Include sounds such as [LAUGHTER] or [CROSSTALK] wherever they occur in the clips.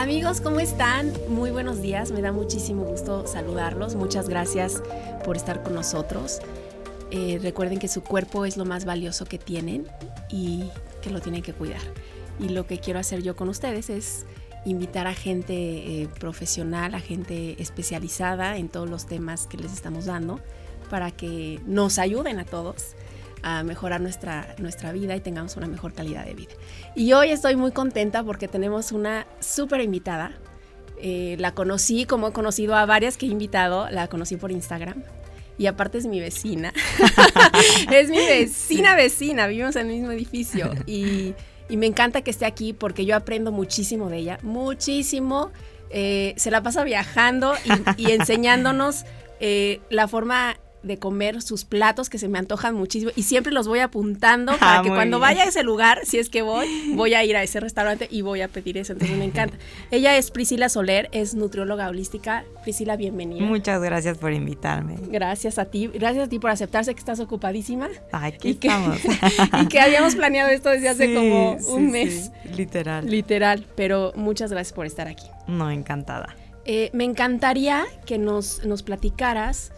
Amigos, ¿cómo están? Muy buenos días, me da muchísimo gusto saludarlos. Muchas gracias por estar con nosotros. Eh, recuerden que su cuerpo es lo más valioso que tienen y que lo tienen que cuidar. Y lo que quiero hacer yo con ustedes es invitar a gente eh, profesional, a gente especializada en todos los temas que les estamos dando para que nos ayuden a todos a mejorar nuestra, nuestra vida y tengamos una mejor calidad de vida. Y hoy estoy muy contenta porque tenemos una súper invitada. Eh, la conocí, como he conocido a varias que he invitado, la conocí por Instagram. Y aparte es mi vecina. [LAUGHS] es mi vecina vecina, vivimos en el mismo edificio. Y, y, me encanta que esté aquí porque yo aprendo muchísimo de ella, muchísimo. Eh, se la pasa viajando y, y enseñándonos eh, la forma de comer sus platos que se me antojan muchísimo y siempre los voy apuntando [LAUGHS] para ah, que cuando vaya a ese lugar, si es que voy, voy a ir a ese restaurante y voy a pedir eso. Entonces me encanta. Ella es Priscila Soler, es nutrióloga holística. Priscila, bienvenida. Muchas gracias por invitarme. Gracias a ti, gracias a ti por aceptarse que estás ocupadísima. Aquí estamos. y que habíamos [LAUGHS] planeado esto desde hace como un mes. literal. Literal, pero muchas gracias por estar aquí. No, encantada. Eh, me encantaría que nos, nos platicaras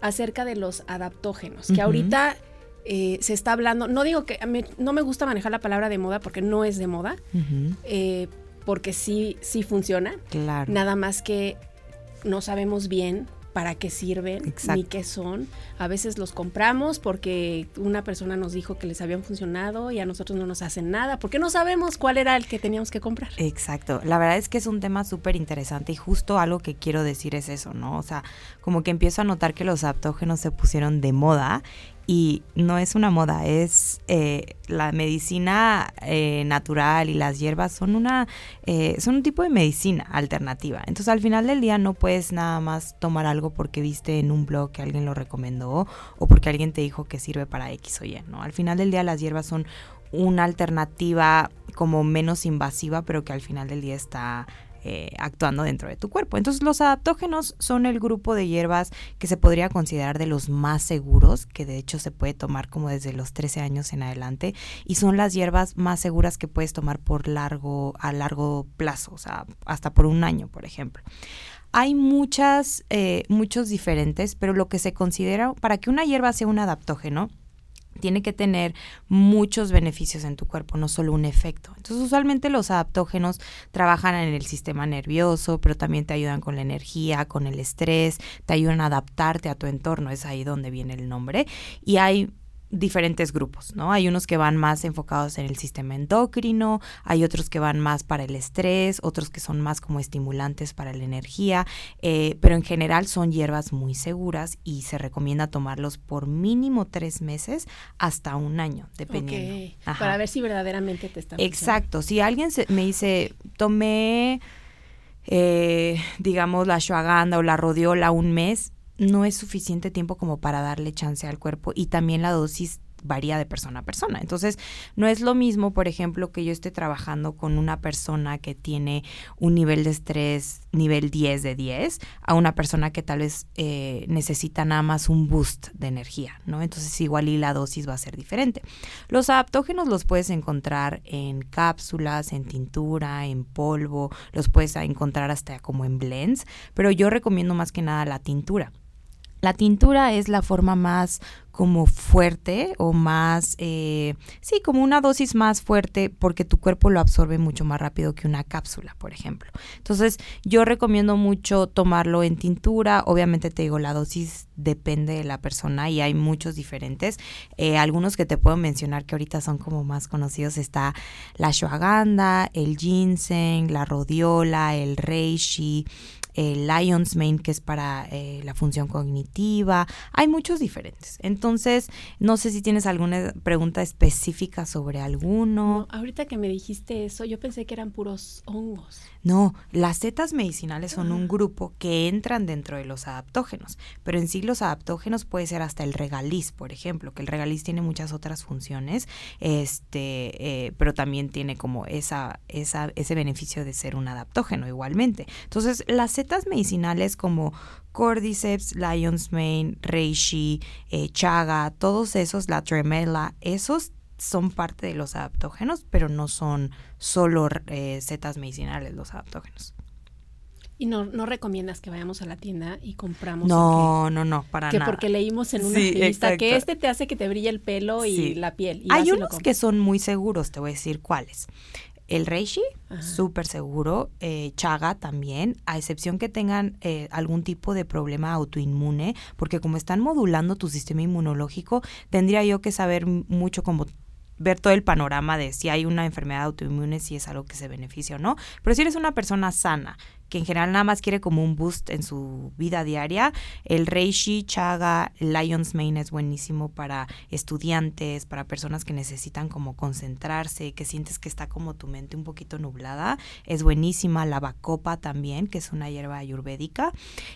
acerca de los adaptógenos, que ahorita eh, se está hablando, no digo que, no me gusta manejar la palabra de moda porque no es de moda, eh, porque sí, sí funciona. Claro. Nada más que no sabemos bien para qué sirven ni qué son. A veces los compramos porque una persona nos dijo que les habían funcionado y a nosotros no nos hacen nada porque no sabemos cuál era el que teníamos que comprar. Exacto. La verdad es que es un tema súper interesante y justo algo que quiero decir es eso, ¿no? O sea, como que empiezo a notar que los aptógenos se pusieron de moda y no es una moda, es eh, la medicina eh, natural y las hierbas son una eh, son un tipo de medicina alternativa. Entonces al final del día no puedes nada más tomar algo porque viste en un blog que alguien lo recomendó o porque alguien te dijo que sirve para X o Y, ¿no? Al final del día las hierbas son una alternativa como menos invasiva, pero que al final del día está eh, actuando dentro de tu cuerpo. Entonces los adaptógenos son el grupo de hierbas que se podría considerar de los más seguros, que de hecho se puede tomar como desde los 13 años en adelante, y son las hierbas más seguras que puedes tomar por largo, a largo plazo, o sea, hasta por un año, por ejemplo. Hay muchas, eh, muchos diferentes, pero lo que se considera, para que una hierba sea un adaptógeno, tiene que tener muchos beneficios en tu cuerpo, no solo un efecto. Entonces, usualmente los adaptógenos trabajan en el sistema nervioso, pero también te ayudan con la energía, con el estrés, te ayudan a adaptarte a tu entorno, es ahí donde viene el nombre. Y hay diferentes grupos, ¿no? Hay unos que van más enfocados en el sistema endocrino, hay otros que van más para el estrés, otros que son más como estimulantes para la energía, eh, pero en general son hierbas muy seguras y se recomienda tomarlos por mínimo tres meses hasta un año, dependiendo. Para ver si verdaderamente te está Exacto, si alguien me dice, tomé, eh, digamos, la ashwagandha o la rodiola un mes, no es suficiente tiempo como para darle chance al cuerpo y también la dosis varía de persona a persona. Entonces, no es lo mismo, por ejemplo, que yo esté trabajando con una persona que tiene un nivel de estrés nivel 10 de 10 a una persona que tal vez eh, necesita nada más un boost de energía, ¿no? Entonces, igual y la dosis va a ser diferente. Los adaptógenos los puedes encontrar en cápsulas, en tintura, en polvo, los puedes encontrar hasta como en blends, pero yo recomiendo más que nada la tintura. La tintura es la forma más como fuerte o más, eh, sí, como una dosis más fuerte porque tu cuerpo lo absorbe mucho más rápido que una cápsula, por ejemplo. Entonces, yo recomiendo mucho tomarlo en tintura. Obviamente te digo, la dosis depende de la persona y hay muchos diferentes. Eh, algunos que te puedo mencionar que ahorita son como más conocidos está la ashwagandha, el ginseng, la rodiola, el reishi, el Lion's Mane, que es para eh, la función cognitiva. Hay muchos diferentes. Entonces, no sé si tienes alguna pregunta específica sobre alguno. ahorita que me dijiste eso, yo pensé que eran puros hongos. No, las setas medicinales son un grupo que entran dentro de los adaptógenos, pero en sí los adaptógenos puede ser hasta el regaliz, por ejemplo, que el regaliz tiene muchas otras funciones, este, eh, pero también tiene como esa, esa, ese beneficio de ser un adaptógeno igualmente. Entonces, las setas medicinales como Cordyceps, Lion's Mane, Reishi, eh, Chaga, todos esos, la Tremella, esos son parte de los adaptógenos, pero no son solo eh, setas medicinales los adaptógenos. Y no, no recomiendas que vayamos a la tienda y compramos. No, no, no, para que nada. porque leímos en una revista que este te hace que te brille el pelo y la piel. Hay unos que son muy seguros, te voy a decir cuáles. El reishi, súper seguro. Eh, chaga también, a excepción que tengan eh, algún tipo de problema autoinmune, porque como están modulando tu sistema inmunológico, tendría yo que saber mucho como ver todo el panorama de si hay una enfermedad autoinmune, si es algo que se beneficia o no. Pero si eres una persona sana, que en general nada más quiere como un boost en su vida diaria. El Reishi, Chaga, Lion's Mane es buenísimo para estudiantes, para personas que necesitan como concentrarse, que sientes que está como tu mente un poquito nublada. Es buenísima. La Bacopa también, que es una hierba ayurvédica.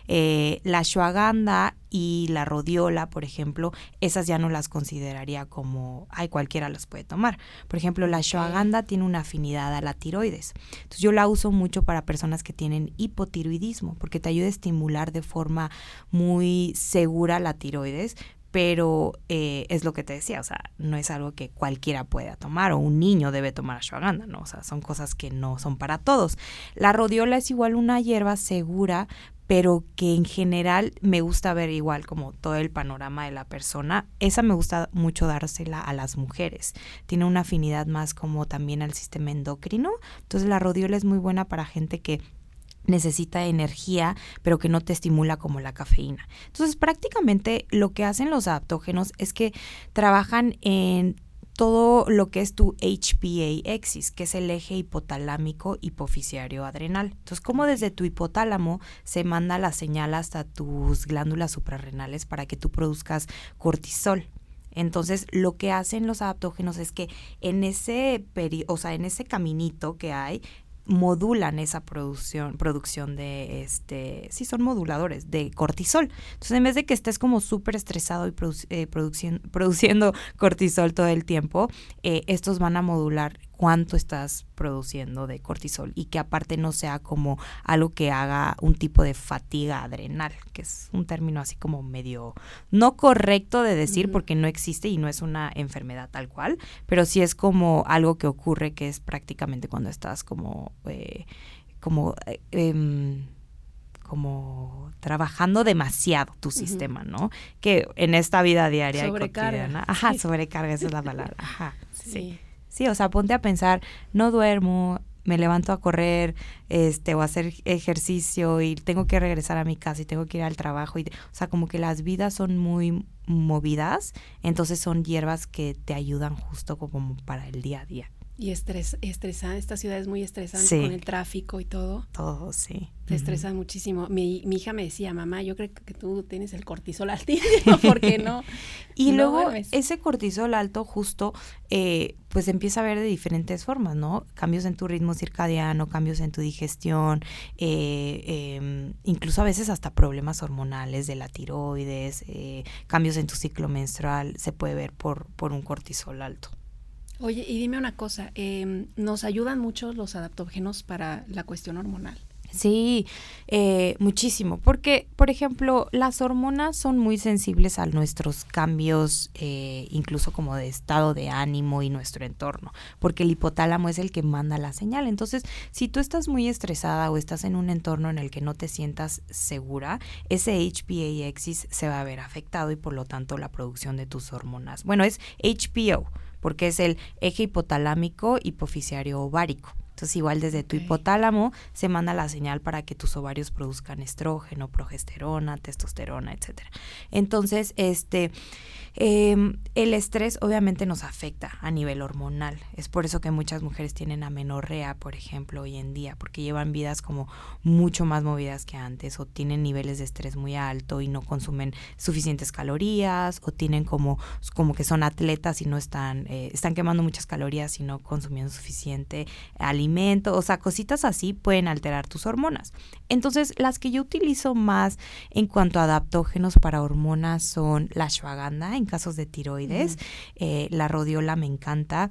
Eh, la Ashwagandha y la Rodiola, por ejemplo, esas ya no las consideraría como, ay, cualquiera las puede tomar. Por ejemplo, la Ashwagandha tiene una afinidad a la tiroides. Entonces yo la uso mucho para personas que tienen hipotiroidismo, porque te ayuda a estimular de forma muy segura la tiroides, pero eh, es lo que te decía, o sea, no es algo que cualquiera pueda tomar o un niño debe tomar ashwagandha, ¿no? O sea, son cosas que no son para todos. La rodiola es igual una hierba segura, pero que en general me gusta ver igual como todo el panorama de la persona. Esa me gusta mucho dársela a las mujeres. Tiene una afinidad más como también al sistema endocrino. Entonces la rodiola es muy buena para gente que necesita energía, pero que no te estimula como la cafeína. Entonces, prácticamente lo que hacen los adaptógenos es que trabajan en todo lo que es tu HPA-axis, que es el eje hipotalámico hipoficiario adrenal. Entonces, como desde tu hipotálamo se manda la señal hasta tus glándulas suprarrenales para que tú produzcas cortisol. Entonces, lo que hacen los adaptógenos es que en ese o sea, en ese caminito que hay, modulan esa producción, producción de este, sí son moduladores de cortisol. Entonces, en vez de que estés como súper estresado y eh, [LAUGHS] produciendo cortisol todo el tiempo, eh, estos van a modular cuánto estás produciendo de cortisol y que aparte no sea como algo que haga un tipo de fatiga adrenal, que es un término así como medio no correcto de decir porque no existe y no es una enfermedad tal cual, pero sí es como algo que ocurre que es prácticamente cuando estás como eh, como eh, em, como trabajando demasiado tu sistema, ¿no? Que en esta vida diaria sobrecarga. y cotidiana, ajá, sobrecarga, esa es la palabra, [LAUGHS] ajá, sí. Sí, o sea, ponte a pensar, no duermo, me levanto a correr, este, o a hacer ejercicio y tengo que regresar a mi casa y tengo que ir al trabajo. Y, o sea, como que las vidas son muy movidas, entonces son hierbas que te ayudan justo como para el día a día. Y estres, estresante, esta ciudad es muy estresante con el tráfico y todo. Todo, sí. Te estresa muchísimo. Mi, mi, hija me decía, mamá, yo creo que tú tienes el cortisol altísimo, ¿por qué no? [LAUGHS] y luego ese cortisol alto justo, eh, pues empieza a ver de diferentes formas, ¿no? Cambios en tu ritmo circadiano, cambios en tu digestión, eh, em, incluso a veces hasta problemas hormonales de la tiroides, eh, cambios en tu ciclo menstrual, se puede ver por, por un cortisol alto. Oye, y dime una cosa, em, ¿nos ayudan mucho los adaptógenos para la cuestión hormonal? Sí, eh, muchísimo, porque, por ejemplo, las hormonas son muy sensibles a nuestros cambios, eh, incluso como de estado de ánimo y nuestro entorno, porque el hipotálamo es el que manda la señal. Entonces, si tú estás muy estresada o estás en un entorno en el que no te sientas segura, ese HPA-axis se va a ver afectado y por lo tanto la producción de tus hormonas. Bueno, es HPO porque es el eje hipotalámico hipoficiario ovárico. Entonces, igual desde tu hipotálamo se manda la señal para que tus ovarios produzcan estrógeno, progesterona, testosterona, etcétera. Entonces, este Em, el estrés obviamente nos afecta a nivel hormonal. Es por eso que muchas mujeres tienen amenorrea, por ejemplo, hoy en día, porque llevan vidas como mucho más movidas que antes o tienen niveles de estrés muy alto y no consumen suficientes calorías o tienen como, como que son atletas y no están, eh, están quemando muchas calorías y no consumiendo suficiente alimento. O sea, cositas así pueden alterar tus hormonas. Entonces, las que yo utilizo más en cuanto a adaptógenos para hormonas son la ashwagandha en casos de tiroides. Eh, la rodiola me encanta.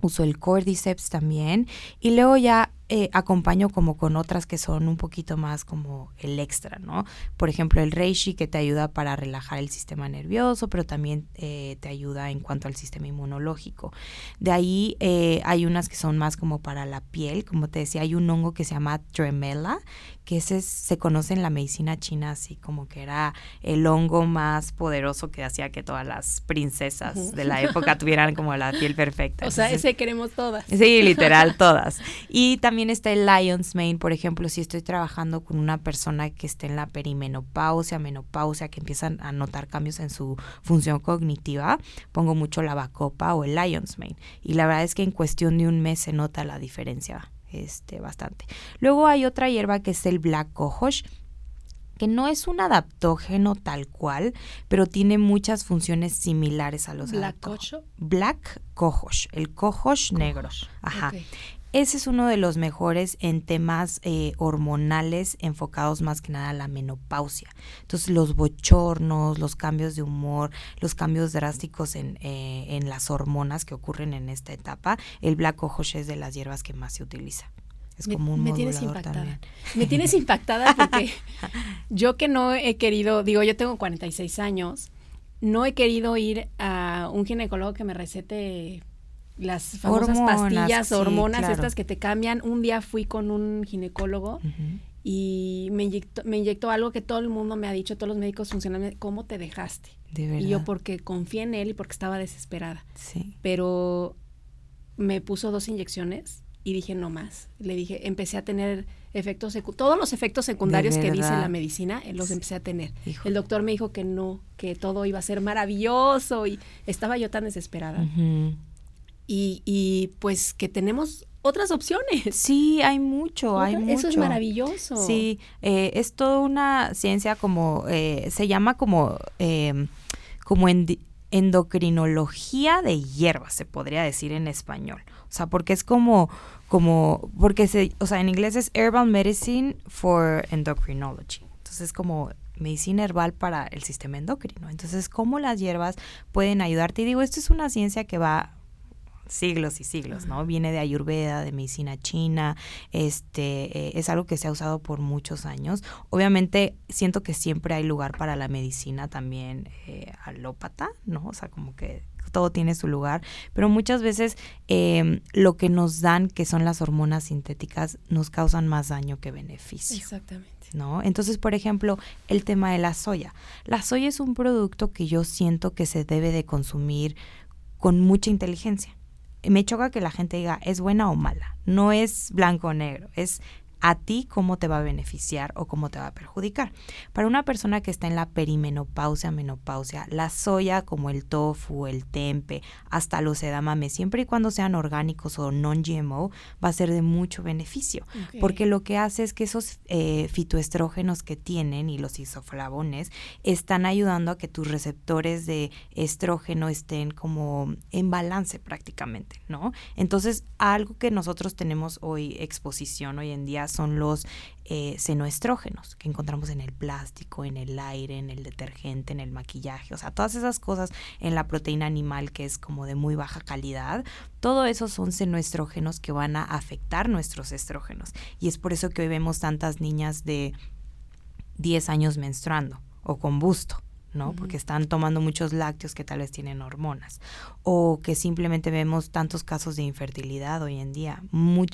Uso el cordyceps también. Y luego ya eh, acompaño como con otras que son un poquito más como el extra, ¿no? Por ejemplo, el reishi que te ayuda para relajar el sistema nervioso, pero también eh, te ayuda en cuanto al sistema inmunológico. De ahí eh, hay unas que son más como para la piel, como te decía, hay un hongo que se llama tremela, que ese se conoce en la medicina china así como que era el hongo más poderoso que hacía que todas las princesas de la época tuvieran como la piel [LAUGHS] perfecta. O sea, ese queremos todas. Sí, literal, [LAUGHS] todas. Y también está el Lion's Mane, por ejemplo, si estoy trabajando con una persona que esté en la perimenopausia, menopausia, que empiezan a notar cambios en su función cognitiva, pongo mucho la bacopa o el Lion's Mane. Y la verdad es que en cuestión de un mes se nota la diferencia este, bastante. Luego hay otra hierba que es el Black Cohosh, que no es un adaptógeno tal cual, pero tiene muchas funciones similares a los Black Black cohosh, el cohosh, negro. Ajá. Ese es uno de los mejores en temas eh, hormonales enfocados más que nada a la menopausia. Entonces los bochornos, los cambios de humor, los cambios drásticos en, eh, en las hormonas que ocurren en esta etapa, el black cohosh es de las hierbas que más se utiliza. Es como un me tienes impactada. Me tienes impactada porque [LAUGHS] yo que no he querido, digo, yo tengo 46 años, no he querido ir a un ginecólogo que me recete las famosas pastillas, hormonas, estas que te cambian. Un día fui con un ginecólogo y me inyectó, me inyectó algo que todo el mundo me ha dicho, todos los médicos funcionan, ¿cómo te dejaste? Y yo porque confié en él y porque estaba desesperada. Sí. Pero me puso dos inyecciones y dije no más. Le dije, empecé a tener efectos todos los efectos secundarios que dice la medicina, eh, los empecé a tener. El doctor me dijo que no, que todo iba a ser maravilloso y estaba yo tan desesperada y, pues que tenemos otras opciones. Sí, hay mucho, hay mucho. Eso es maravilloso. Sí, eh, es toda una ciencia como, eh, se llama como, eh, como endocrinología de hierbas, se podría decir en español. O sea, porque es como, como, porque se, o sea, en inglés es Herbal Medicine for Endocrinology. Entonces es como medicina herbal para el sistema endocrino. Entonces, cómo las hierbas pueden ayudarte. Y digo, esto es una ciencia que va siglos y siglos, ¿no? Viene de Ayurveda, de medicina china, este, eh, es algo que se ha usado por muchos años. Obviamente siento que siempre hay lugar para la medicina también eh, alópata, ¿no? O sea, como que todo tiene su lugar, pero muchas veces em, lo que nos dan, que son las hormonas sintéticas, nos causan más daño que beneficio. Exactamente. ¿No? Entonces, por ejemplo, el tema de la soya. La soya es un producto que yo siento que se debe de consumir con mucha inteligencia me choca que la gente diga es buena o mala. No es blanco o negro, es a ti cómo te va a beneficiar o cómo te va a perjudicar. Para una persona que está en la perimenopausia, menopausia, la soya como el tofu, el tempe, hasta los edamame, siempre y cuando sean orgánicos o non-GMO, va a ser de mucho beneficio, porque lo que hace es que esos eh, fitoestrógenos que tienen y los isoflavones están ayudando a que tus receptores de estrógeno estén como en balance prácticamente, ¿no? Entonces, algo que nosotros tenemos hoy exposición hoy en día son los eh, senoestrógenos que encontramos en el plástico, en el aire, en el detergente, en el maquillaje, o sea, todas esas cosas en la proteína animal que es como de muy baja calidad, todo eso son senoestrógenos que van a afectar nuestros estrógenos. Y es por eso que hoy vemos tantas niñas de 10 años menstruando o con busto. ¿No? Porque están tomando muchos lácteos que tal vez tienen hormonas. O que simplemente vemos tantos casos de infertilidad hoy en día.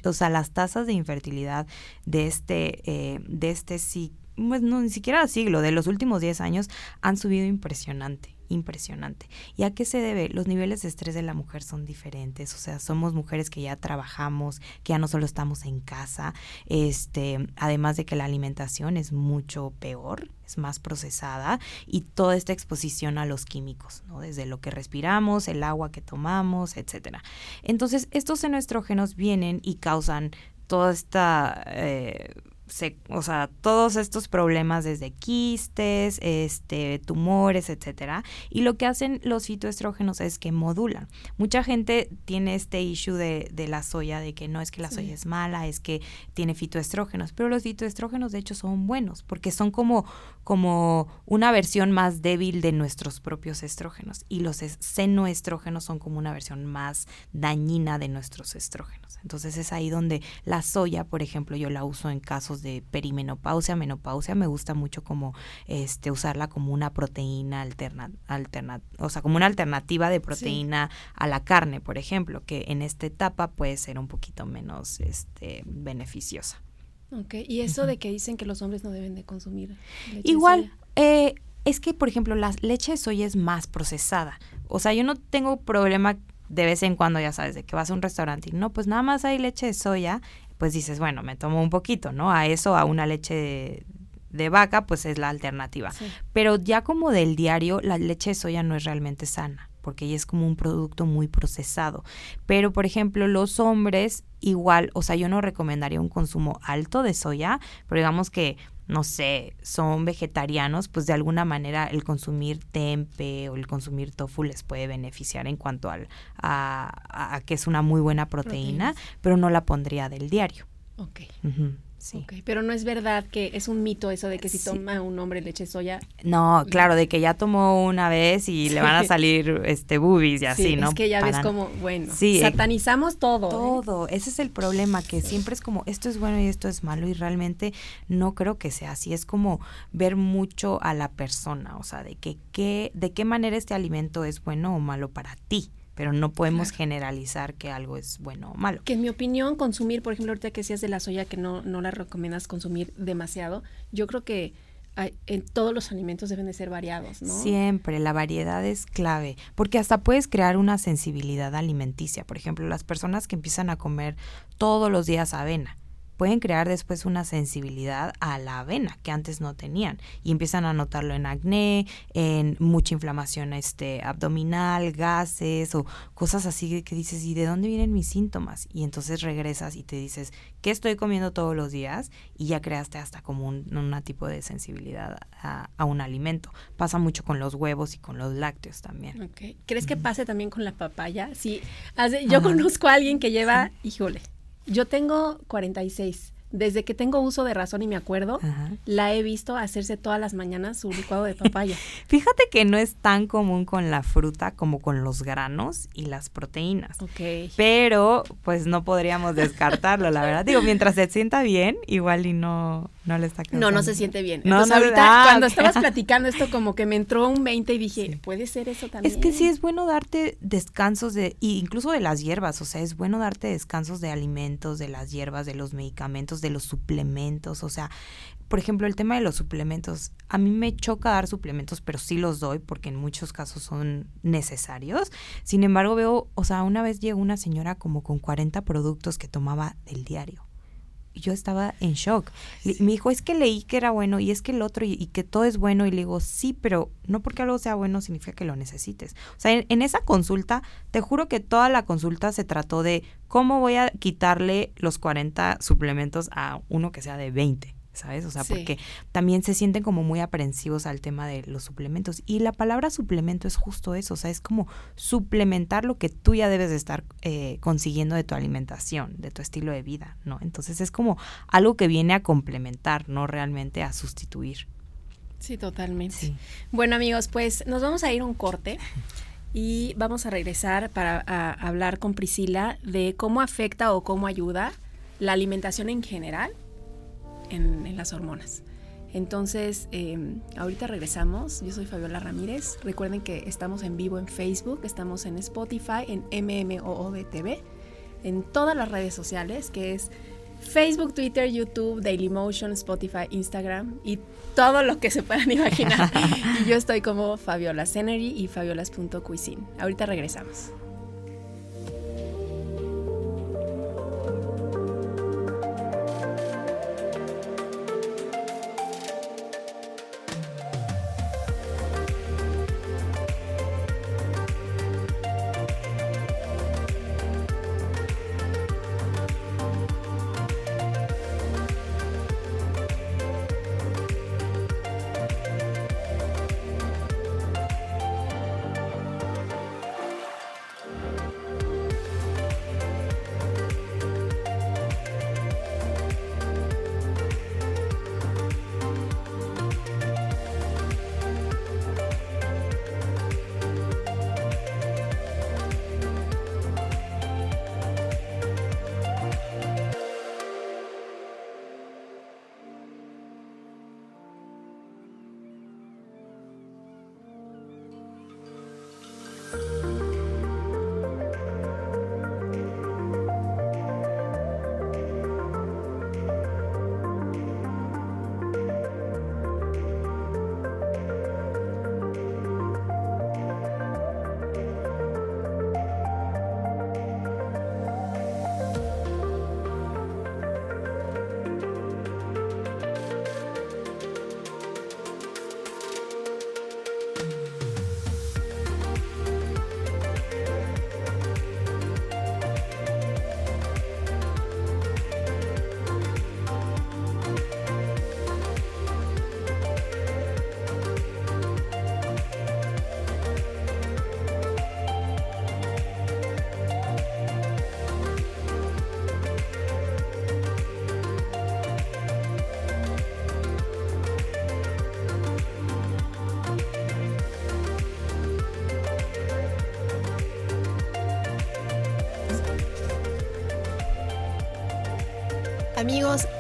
o sea, las tasas de infertilidad de este, eh, de este sí, pues no, ni siquiera siglo, de los últimos 10 años han subido impresionante impresionante. ¿Y a qué se debe? Los niveles de estrés de la mujer son diferentes, o sea, somos mujeres que ya trabajamos, que ya no solo estamos en casa, este, además de que la alimentación es mucho peor, es más procesada y toda esta exposición a los químicos, ¿no? Desde lo que respiramos, el agua que tomamos, etcétera. Entonces, estos enoestrógenos vienen y causan toda esta eh, o sea, todos estos problemas desde quistes, este, tumores, etcétera. Y lo que hacen los fitoestrógenos es que modulan. Mucha gente tiene este issue de, de la soya, de que no es que la soya es mala, es que tiene fitoestrógenos, pero los fitoestrógenos de hecho son buenos, porque son como, como una versión más débil de nuestros propios estrógenos. Y los senoestrógenos son como una versión más dañina de nuestros estrógenos. Entonces es ahí donde la soya, por ejemplo, yo la uso en casos de perimenopausia, menopausia, me gusta mucho como este usarla como una proteína alterna, alterna o sea, como una alternativa de proteína a la carne, por ejemplo, que en esta etapa puede ser un poquito menos este beneficiosa. Ok, y eso de que dicen que los hombres no deben de consumir leche Igual, eh, es que, por ejemplo, la leche de soya es más procesada. O sea, yo no tengo problema de vez en cuando, ya sabes, de que vas a un restaurante y no, pues nada más hay leche de soya pues dices, bueno, me tomo un poquito, ¿no? A eso, a una leche de, vaca, pues es la alternativa. Pero ya como del diario, la leche de soya no es realmente sana porque ella es como un producto muy procesado. Pero, por ejemplo, los hombres igual, o sea, yo no recomendaría un consumo alto de soya, pero digamos que no sé, son vegetarianos, pues de alguna manera el consumir tempe o el consumir tofu les puede beneficiar en cuanto al, a, que es una muy buena proteína, pero no la pondría del diario. Ok. Sí. pero no es verdad que es un mito eso de que si toma un hombre leche soya. No, claro, de que ya tomó una vez y le van a salir este boobies y así, ¿no? Es que ya ves como, bueno, sí, satanizamos todo. ¿eh? Todo, ese es el problema, que siempre es como esto es bueno y esto es malo y realmente no creo que sea así, es como ver mucho a la persona, o sea, de que qué de qué manera este alimento es bueno o malo para ti pero no podemos generalizar que algo es bueno o malo. Que en mi opinión, consumir, por ejemplo, ahorita que decías de la soya que no, no la recomiendas consumir demasiado, yo creo que en todos los alimentos deben de ser variados, ¿no? Siempre, la variedad es clave, porque hasta puedes crear una sensibilidad alimenticia. Por ejemplo, las personas que empiezan a comer todos los días avena, pueden crear después una sensibilidad a la avena que antes no tenían y empiezan a notarlo en acné, en mucha inflamación este abdominal, gases o cosas así que dices, ¿y de dónde vienen mis síntomas? Y entonces regresas y te dices, ¿qué estoy comiendo todos los días? Y ya creaste hasta como un tipo de sensibilidad a, un alimento. Pasa mucho con los huevos y con los lácteos también. ¿Crees que pase también con la papaya? Sí, yo conozco a alguien que lleva, híjole, yo tengo 46 desde que tengo uso de razón y me acuerdo, la he visto hacerse todas las mañanas su licuado de papaya. [LAUGHS] Fíjate que no es tan común con la fruta como con los granos y las proteínas. Ok. Pero, pues no podríamos descartarlo, la verdad. Digo, mientras se sienta bien, igual y no, no le está No, no se siente bien. No, Entonces, ahorita, cuando estabas [LAUGHS] platicando esto, como que me entró un 20 y dije, ¿puede ser eso también? Es que sí es bueno darte descansos de, incluso de las hierbas, o sea, es bueno darte descansos de alimentos, de las hierbas, de los medicamentos, de los suplementos, o sea, por ejemplo, el tema de los suplementos, a mí me choca dar suplementos, pero sí los doy porque en muchos casos son necesarios. Sin embargo, veo, o sea, una vez llegó una señora como con 40 productos que tomaba del diario yo estaba en shock. Me dijo, es que leí que era bueno y es que el otro y, que todo es bueno. Y le digo, sí, pero no porque algo sea bueno significa que lo necesites. O sea, en, en, esa consulta, te juro que toda la consulta se trató de cómo voy a quitarle los 40 suplementos a uno que sea de 20. ¿Sabes? O sea, porque también se sienten como muy aprensivos al tema de los suplementos. Y la palabra suplemento es justo eso, o sea, es como suplementar lo que tú ya debes de estar eh, consiguiendo de tu alimentación, de tu estilo de vida, ¿no? Entonces es como algo que viene a complementar, no realmente a sustituir. Sí, totalmente. Bueno, amigos, pues nos vamos a ir a un corte. Y vamos a regresar para hablar con Priscila de cómo afecta o cómo ayuda la alimentación en general en, las hormonas. Entonces, em, ahorita regresamos. Yo soy Fabiola Ramírez. Recuerden que estamos en vivo en Facebook, estamos en Spotify, en MMOODTV, en todas las redes sociales, que es Facebook, Twitter, YouTube, Dailymotion, Spotify, Instagram y todo lo que se puedan imaginar. [LAUGHS] y yo estoy como Fabiola Cenery y fabiolas.cuisine. Ahorita regresamos.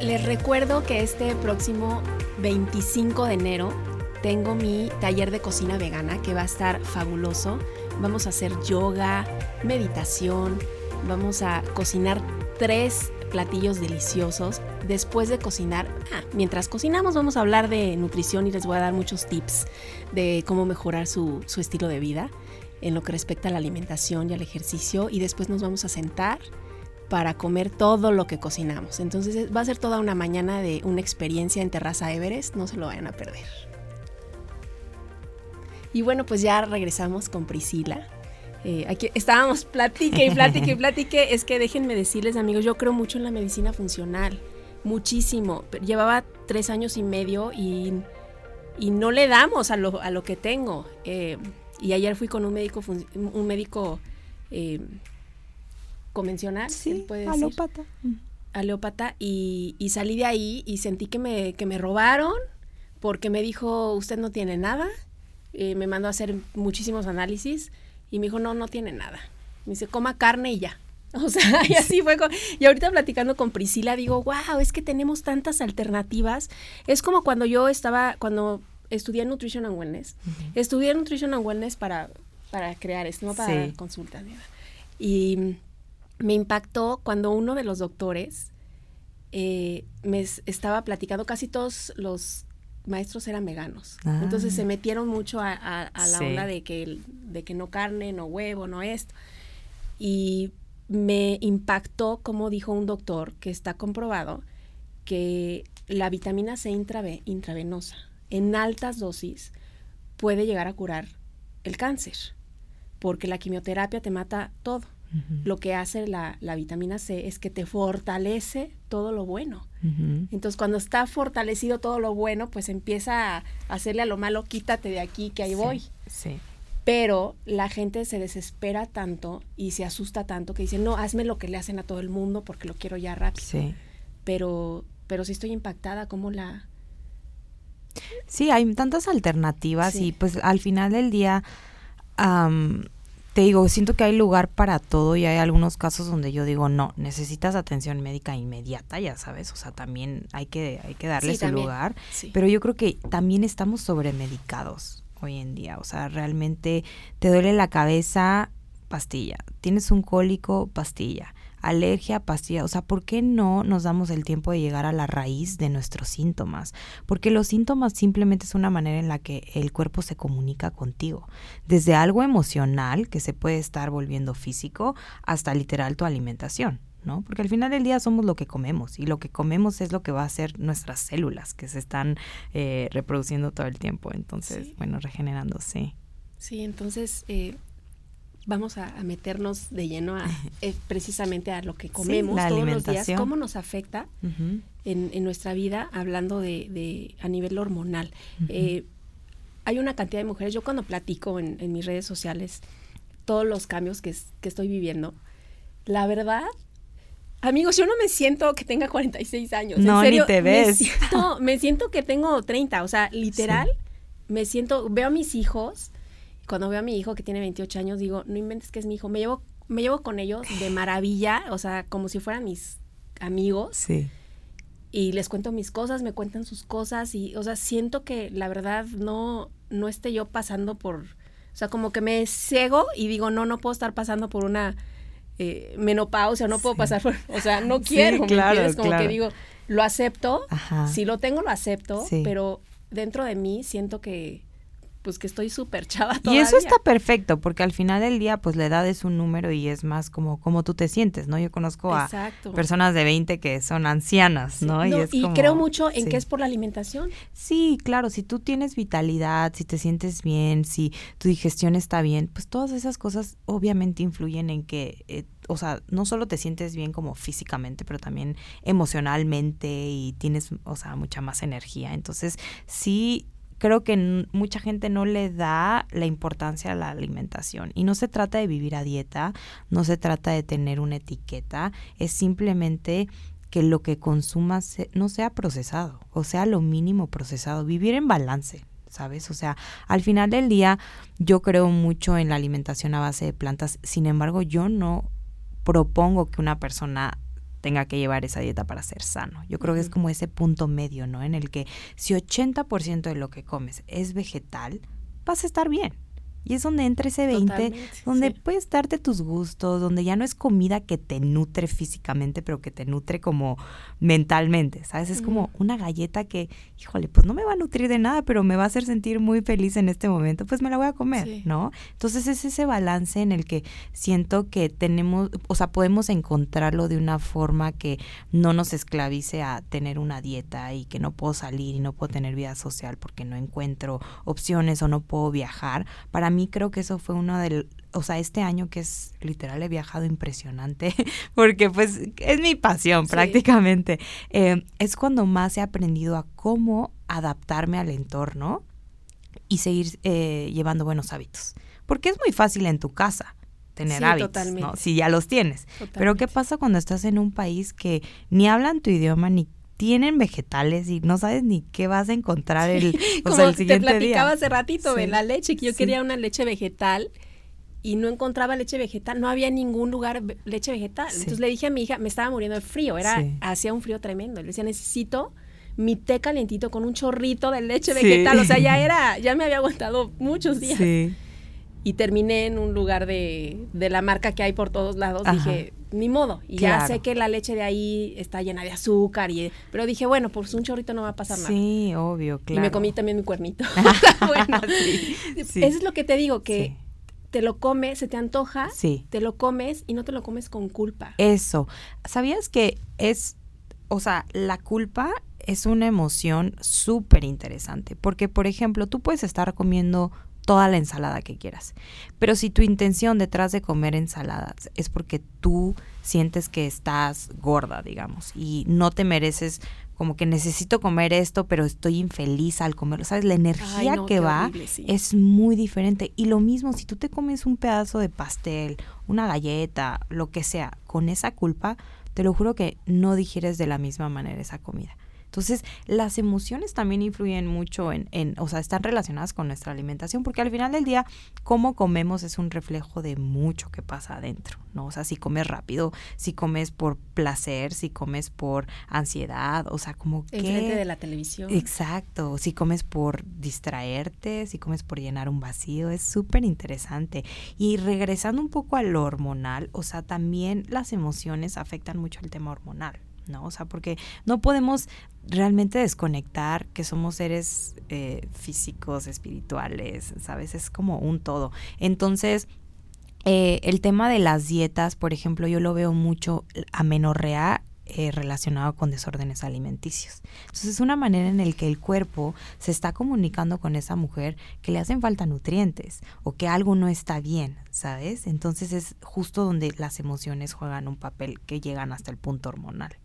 Les recuerdo que este próximo 25 de enero tengo mi taller de cocina vegana que va a estar fabuloso. Vamos a hacer yoga, meditación, vamos a cocinar tres platillos deliciosos. Después de cocinar, ah, mientras cocinamos vamos a hablar de nutrición y les voy a dar muchos tips de cómo mejorar su, su estilo de vida en lo que respecta a la alimentación y al ejercicio. Y después nos vamos a sentar para comer todo lo que cocinamos. Entonces va a ser toda una mañana de una experiencia en Terraza Everest, no se lo vayan a perder. Y bueno, pues ya regresamos con Priscila. Eh, aquí estábamos platique y platique y platique. Es que déjenme decirles, amigos, yo creo mucho en la medicina funcional, muchísimo. Llevaba tres años y medio y, no le damos a lo, a lo que tengo. Eh, y ayer fui con un médico, un médico eh, convencional, sí, puede alópata. Alópata, y, y, salí de ahí y sentí que me, que me robaron porque me dijo, usted no tiene nada. Eh, me mandó a hacer muchísimos análisis y me dijo, no, no tiene nada. Me dice, coma carne y ya. [LAUGHS] O sea, y así fue. y ahorita platicando con Priscila, digo, wow, es que tenemos tantas alternativas. Es como cuando yo estaba, cuando estudié Nutrition and Wellness. Estudié Nutrition and Wellness para, para crear esto, no para consultas. Y me impactó cuando uno de los doctores eh, me estaba platicando, casi todos los maestros eran veganos. Ah. Entonces se metieron mucho a, la onda de que, de que no carne, no huevo, no esto. Y me impactó como dijo un doctor que está comprobado que la vitamina C intravenosa en altas dosis puede llegar a curar el cáncer, porque la quimioterapia te mata todo lo que hace la, vitamina C es que te fortalece todo lo bueno. Entonces, cuando está fortalecido todo lo bueno, pues empieza a hacerle a lo malo, quítate de aquí, que ahí voy. Sí. Pero la gente se desespera tanto y se asusta tanto que dice, no, hazme lo que le hacen a todo el mundo porque lo quiero ya rápido. Sí. Pero, pero sí estoy impactada, como la... Sí, hay tantas alternativas y pues al final del día te digo, siento que hay lugar para todo y hay algunos casos donde yo digo, no, necesitas atención médica inmediata, ya sabes, o sea, también hay que, hay que darle su lugar, pero yo creo que también estamos sobremedicados hoy en día, o sea, realmente te duele la cabeza, pastilla, tienes un cólico, pastilla, alergia, pastilla. O sea, ¿por qué no nos damos el tiempo de llegar a la raíz de nuestros síntomas? Porque los síntomas simplemente es una manera en la que el cuerpo se comunica contigo. Desde algo emocional, que se puede estar volviendo físico, hasta literal tu alimentación. ¿no? Porque al final del día somos lo que comemos y lo que comemos es lo que va a hacer nuestras células que se están eh, reproduciendo todo el tiempo, entonces, bueno, regenerándose. Sí, entonces eh, vamos a, meternos de lleno a [LAUGHS] eh, precisamente a lo que comemos todos los días, cómo nos afecta en, nuestra vida, hablando de, a nivel hormonal. Eh, hay una cantidad de mujeres, yo cuando platico en, mis redes sociales todos los cambios que, estoy viviendo, la verdad, amigos, yo no me siento que tenga 46 años. No, en serio, ni te ves. Me siento, que tengo 30, o sea, literal, me siento, veo a mis hijos cuando veo a mi hijo que tiene 28 años, digo, no inventes que es mi hijo. Me llevo, me llevo con ellos de maravilla, o sea, como si fueran mis amigos. Sí. Y les cuento mis cosas, me cuentan sus cosas y, o sea, siento que la verdad no, no esté yo pasando por, o sea, como que me ciego y digo, no, no puedo estar pasando por una eh, menopausia, no puedo pasar por, o sea, no [LAUGHS] quiero, sí, claro, Como que digo, lo acepto, si lo tengo, lo acepto, pero dentro de mí siento que pues que estoy súper chava todavía. Y eso está perfecto, porque al final del día, pues la edad es un número y es más como, como tú te sientes, ¿no? Yo conozco a personas de 20 que son ancianas, ¿no? y, creo mucho en que es por la alimentación. Sí, claro, si tú tienes vitalidad, si te sientes bien, si tu digestión está bien, pues todas esas cosas obviamente influyen en que... Eh, o sea, no solo te sientes bien como físicamente, pero también emocionalmente y tienes, o sea, mucha más energía. Entonces, sí creo que mucha gente no le da la importancia a la alimentación. Y no se trata de vivir a dieta, no se trata de tener una etiqueta, es simplemente que lo que consumas no sea procesado, o sea, lo mínimo procesado, vivir en balance. ¿Sabes? O sea, al final del día yo creo mucho en la alimentación a base de plantas, sin embargo yo no propongo que una persona tenga que llevar esa dieta para ser sano. Yo creo que es como ese punto medio, ¿no? En el que si 80% de lo que comes es vegetal, vas a estar bien. Y es donde entra ese 20, donde puedes darte tus gustos, donde ya no es comida que te nutre físicamente, pero que te nutre como mentalmente, ¿sabes? Es como una galleta que, híjole, pues no me va a nutrir de nada, pero me va a hacer sentir muy feliz en este momento, pues me la voy a comer, ¿no? Entonces es ese balance en el que siento que tenemos, o sea, podemos encontrarlo de una forma que no nos esclavice a tener una dieta y que no puedo salir y no puedo tener vida social porque no encuentro opciones o no puedo viajar. Para mí creo que eso fue uno del, o sea, este año que es literal he viajado impresionante, [LAUGHS] porque pues es mi pasión prácticamente, eh, es cuando más he aprendido a cómo adaptarme al entorno y seguir eh, llevando buenos hábitos. Porque es muy fácil en tu casa tener hábitos, ¿no? Si ya los tienes. Pero ¿qué pasa cuando estás en un país que ni hablan tu idioma ni tienen vegetales y no sabes ni qué vas a encontrar el, [LAUGHS] o sea, el siguiente te platicaba hace ratito de la leche, que yo quería una leche vegetal y no encontraba leche vegetal, no había ningún lugar leche vegetal. Entonces le dije a mi hija, me estaba muriendo de frío, era hacía un frío tremendo. Le decía, necesito mi té calientito con un chorrito de leche vegetal, o sea, ya [LAUGHS] era, ya me había aguantado muchos días. Y terminé en un lugar de, de la marca que hay por todos lados. Dije, ni modo. Y ya sé que la leche de ahí está llena de azúcar. Y, pero dije, bueno, pues un chorrito no va a pasar nada. Sí, obvio, claro. Y me comí también mi cuernito. [LAUGHS] [LAUGHS] bueno, eso es lo que te digo, que te lo comes, se te antoja, sí. te lo comes y no te lo comes con culpa. Eso. ¿Sabías que es, o sea, la culpa es una emoción súper interesante? Porque, por ejemplo, tú puedes estar comiendo toda la ensalada que quieras. Pero si tu intención detrás de comer ensaladas es porque tú sientes que estás gorda, digamos, y no te mereces como que necesito comer esto, pero estoy infeliz al comerlo, ¿sabes? La energía que va es muy diferente. Y lo mismo, si tú te comes un pedazo de pastel, una galleta, lo que sea, con esa culpa, te lo juro que no digieres de la misma manera esa comida. Entonces, las emociones también influyen mucho en, en, o sea, están relacionadas con nuestra alimentación, porque al final del día, cómo comemos es un reflejo de mucho que pasa adentro, ¿no? O sea, si comes rápido, si comes por placer, si comes por ansiedad, o sea, como que... Enfrente de la televisión. Exacto, si comes por distraerte, si comes por llenar un vacío, es súper interesante. Y regresando un poco a lo hormonal, o sea, también las emociones afectan mucho el tema hormonal. ¿No? O sea, porque no podemos realmente desconectar que somos seres eh, físicos, espirituales, ¿sabes? Es como un todo. Entonces, eh, el tema de las dietas, por ejemplo, yo lo veo mucho amenorrea eh, relacionado con desórdenes alimenticios. Entonces es una manera en la que el cuerpo se está comunicando con esa mujer que le hacen falta nutrientes o que algo no está bien, ¿sabes? Entonces es justo donde las emociones juegan un papel que llegan hasta el punto hormonal.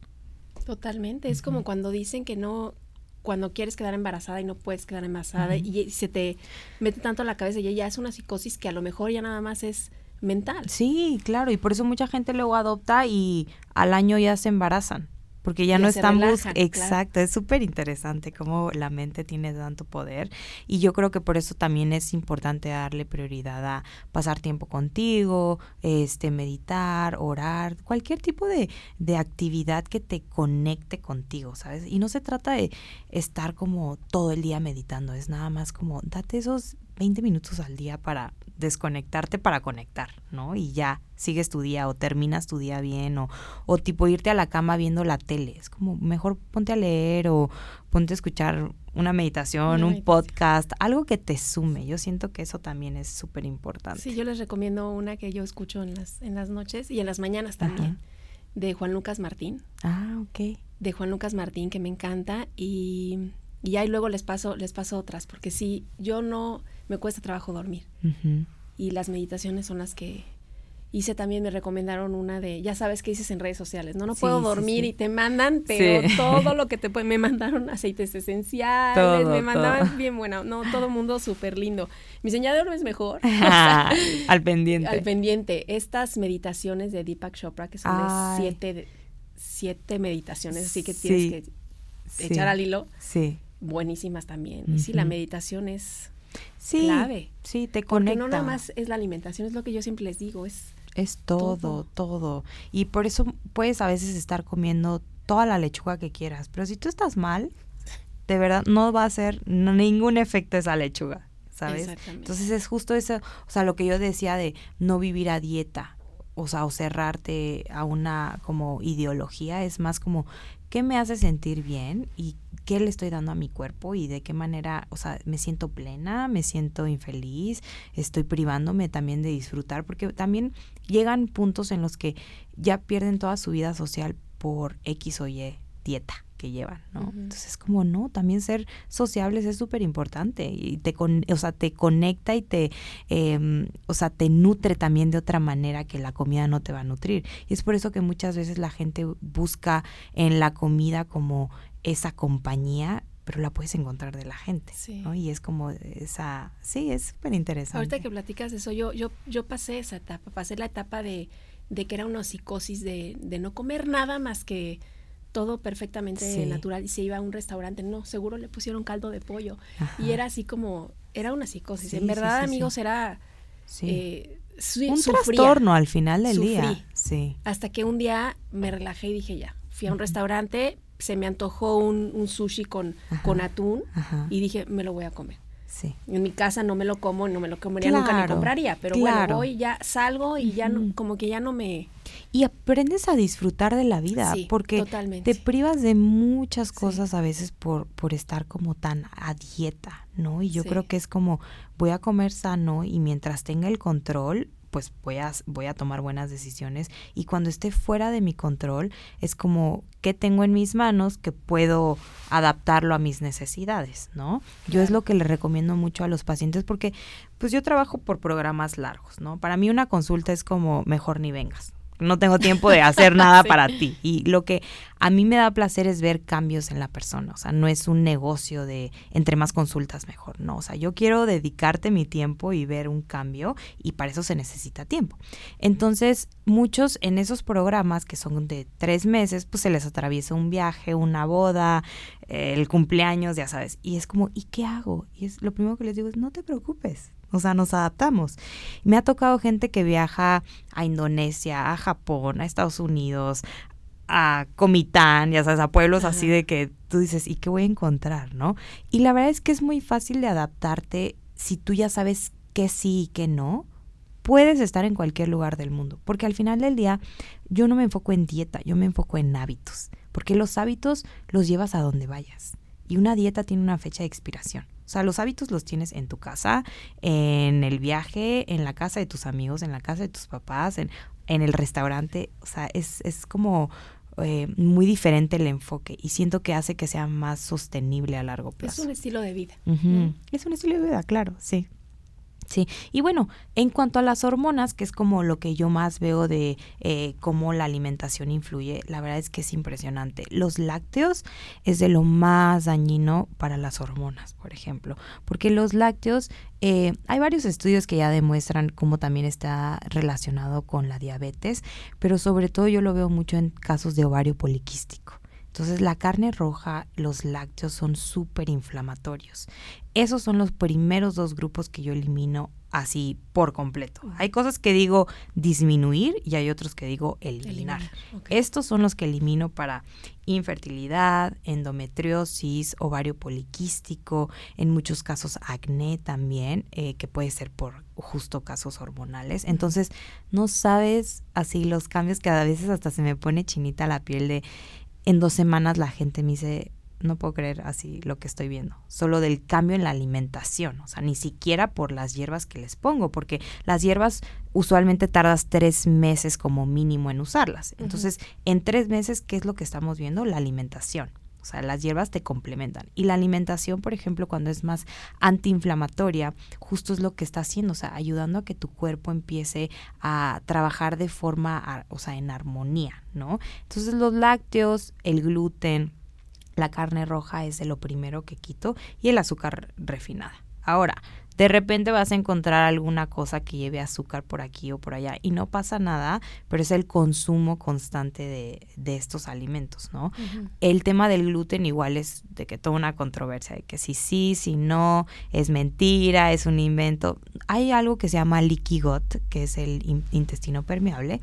Totalmente, es como cuando dicen que no, cuando quieres quedar embarazada y no puedes quedar embarazada y se te mete tanto a la cabeza y ya es una psicosis que a lo mejor ya nada más es mental. Sí, claro, y por eso mucha gente luego adopta y al año ya se embarazan porque ya, no estamos exacto es súper interesante cómo la mente tiene tanto poder y yo creo que por eso también es importante darle prioridad a pasar tiempo contigo este meditar orar cualquier tipo de, de actividad que te conecte contigo sabes y no se trata de estar como todo el día meditando es nada más como date esos 20 minutos al día para desconectarte para conectar, ¿no? Y ya sigues tu día o terminas tu día bien o, o tipo irte a la cama viendo la tele. Es como mejor ponte a leer o ponte a escuchar una meditación, un podcast, algo que te sume. Yo siento que eso también es súper importante. Sí, yo les recomiendo una que yo escucho en las, en las noches y en las mañanas también, de Juan Lucas Martín. Ah, ok. De Juan Lucas Martín, que me encanta y, y ahí luego les paso, les paso otras, porque si yo no me cuesta trabajo dormir. Y las meditaciones son las que hice también, me recomendaron una de, ya sabes qué dices en redes sociales, no, no puedo dormir y te mandan, pero [LAUGHS] todo lo que te pueden, me mandaron aceites esenciales, me mandaban [LAUGHS] bien bueno, no, todo mundo súper lindo. Mi señal de es mejor. [LAUGHS] al pendiente. Al pendiente. Estas meditaciones de Deepak Chopra, que son de siete, siete meditaciones, así que tienes que echar al hilo. Sí. Buenísimas también. Y sí, la meditación es sí, clave. Sí, te conecta. Porque no nada más es la alimentación, es lo que yo siempre les digo, es Es todo, todo, Y por eso puedes a veces estar comiendo toda la lechuga que quieras, pero si tú estás mal, de verdad no va a hacer ningún efecto esa lechuga, ¿sabes? Entonces es justo eso, o sea, lo que yo decía de no vivir a dieta, o sea, o cerrarte a una como ideología, es más como qué me hace sentir bien y qué le estoy dando a mi cuerpo y de qué manera, o sea, me siento plena, me siento infeliz, estoy privándome también de disfrutar, porque también llegan puntos en los que ya pierden toda su vida social por X o Y dieta que llevan, ¿no? Entonces, como no, también ser sociables es súper importante y te, o sea, te conecta y te, em, o sea, te nutre también de otra manera que la comida no te va a nutrir. Y es por eso que muchas veces la gente busca en la comida como esa compañía pero la puedes encontrar de la gente, ¿no? Y es como esa, sí, es súper interesante. Ahorita que platicas eso, yo, yo, yo pasé esa etapa, pasé la etapa de, de que era una psicosis de, de no comer nada más que todo perfectamente natural y se iba a un restaurante, no, seguro le pusieron caldo de pollo. Y era así como, era una psicosis. en verdad, amigos, era... Eh, un trastorno al final del día. Sí. Hasta que un día me relajé y dije ya, fui a un restaurante, se me antojó un, sushi con, con atún y dije, me lo voy a comer. En mi casa no me lo como, no me lo comería, nunca ni compraría, pero bueno, hoy ya salgo y ya no, como que ya no me... Y aprendes a disfrutar de la vida, porque te privas de muchas cosas a veces por, por estar como tan a dieta, ¿no? Y yo creo que es como, voy a comer sano y mientras tenga el control, pues voy a, voy a tomar buenas decisiones y cuando esté fuera de mi control es como qué tengo en mis manos que puedo adaptarlo a mis necesidades, ¿no? Yo es lo que le recomiendo mucho a los pacientes porque pues yo trabajo por programas largos, ¿no? Para mí una consulta es como mejor ni vengas, no tengo tiempo de hacer nada [LAUGHS] para ti. Y lo que a mí me da placer es ver cambios en la persona, o sea, no es un negocio de entre más consultas mejor, no, o sea, yo quiero dedicarte mi tiempo y ver un cambio y para eso se necesita tiempo. Entonces, muchos en esos programas que son de tres meses, pues se les atraviesa un viaje, una boda, el cumpleaños, ya sabes, y es como, ¿y qué hago? Y es lo primero que les digo es, no te preocupes, o sea, nos adaptamos. Me ha tocado gente que viaja a Indonesia, a Japón, a Estados Unidos, a Comitán, ya sabes, a pueblos así de que tú dices, ¿y qué voy a encontrar, no? Y la verdad es que es muy fácil de adaptarte si tú ya sabes qué sí y qué no. Puedes estar en cualquier lugar del mundo, porque al final del día yo no me enfoco en dieta, yo me enfoco en hábitos, porque los hábitos los llevas a donde vayas y una dieta tiene una fecha de expiración. O sea, los hábitos los tienes en tu casa, en el viaje, en la casa de tus amigos, en la casa de tus papás, en, en el restaurante. O sea, es, es como eh, muy diferente el enfoque y siento que hace que sea más sostenible a largo plazo. Es un estilo de vida. Es un estilo de vida, claro, sí. Sí, y bueno, en cuanto a las hormonas, que es como lo que yo más veo de eh, cómo la alimentación influye, la verdad es que es impresionante. Los lácteos es de lo más dañino para las hormonas, por ejemplo, porque los lácteos, eh, hay varios estudios que ya demuestran cómo también está relacionado con la diabetes, pero sobre todo yo lo veo mucho en casos de ovario poliquístico. Entonces la carne roja, los lácteos son súper inflamatorios. Esos son los primeros dos grupos que yo elimino así por completo. Hay cosas que digo disminuir y hay otros que digo eliminar. Estos son los que elimino para infertilidad, endometriosis, ovario poliquístico, en muchos casos acné también, eh, que puede ser por justo casos hormonales. Entonces, no sabes así los cambios que a veces hasta se me pone chinita la piel de en dos semanas la gente me dice, no puedo creer así lo que estoy viendo, solo del cambio en la alimentación, o sea, ni siquiera por las hierbas que les pongo, porque las hierbas usualmente tardas tres meses como mínimo en usarlas. Entonces, en tres meses, ¿qué es lo que estamos viendo? La alimentación. O sea, las hierbas te complementan. Y la alimentación, por ejemplo, cuando es más antiinflamatoria, justo es lo que está haciendo, o sea, ayudando a que tu cuerpo empiece a trabajar de forma, o sea, en armonía, ¿no? Entonces los lácteos, el gluten, la carne roja es de lo primero que quito y el azúcar refinada. Ahora, De repente vas a encontrar alguna cosa que lleve azúcar por aquí o por allá y no pasa nada, pero es el consumo constante de, de estos alimentos, ¿no? El tema del gluten igual es de que toda una controversia, de que si sí, si no, es mentira, es un invento. Hay algo que se llama leaky gut, que es el intestino permeable,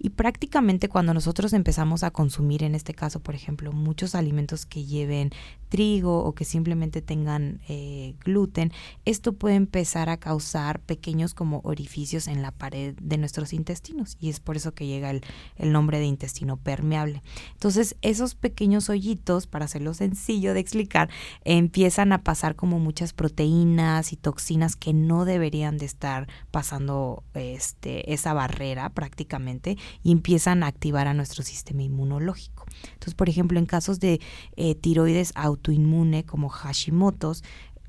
y prácticamente cuando nosotros empezamos a consumir, en este caso, por ejemplo, muchos alimentos que lleven trigo o que simplemente tengan eh, gluten, esto puede empezar a causar pequeños como orificios en la pared de nuestros intestinos y es por eso que llega el, el nombre de intestino permeable. Entonces, esos pequeños hoyitos, para hacerlo sencillo de explicar, empiezan a pasar como muchas proteínas y toxinas que no deberían de estar pasando este, esa barrera prácticamente y empiezan a activar a nuestro sistema inmunológico. Entonces, por ejemplo, en casos de eh, tiroides autoinmune como Hashimoto's,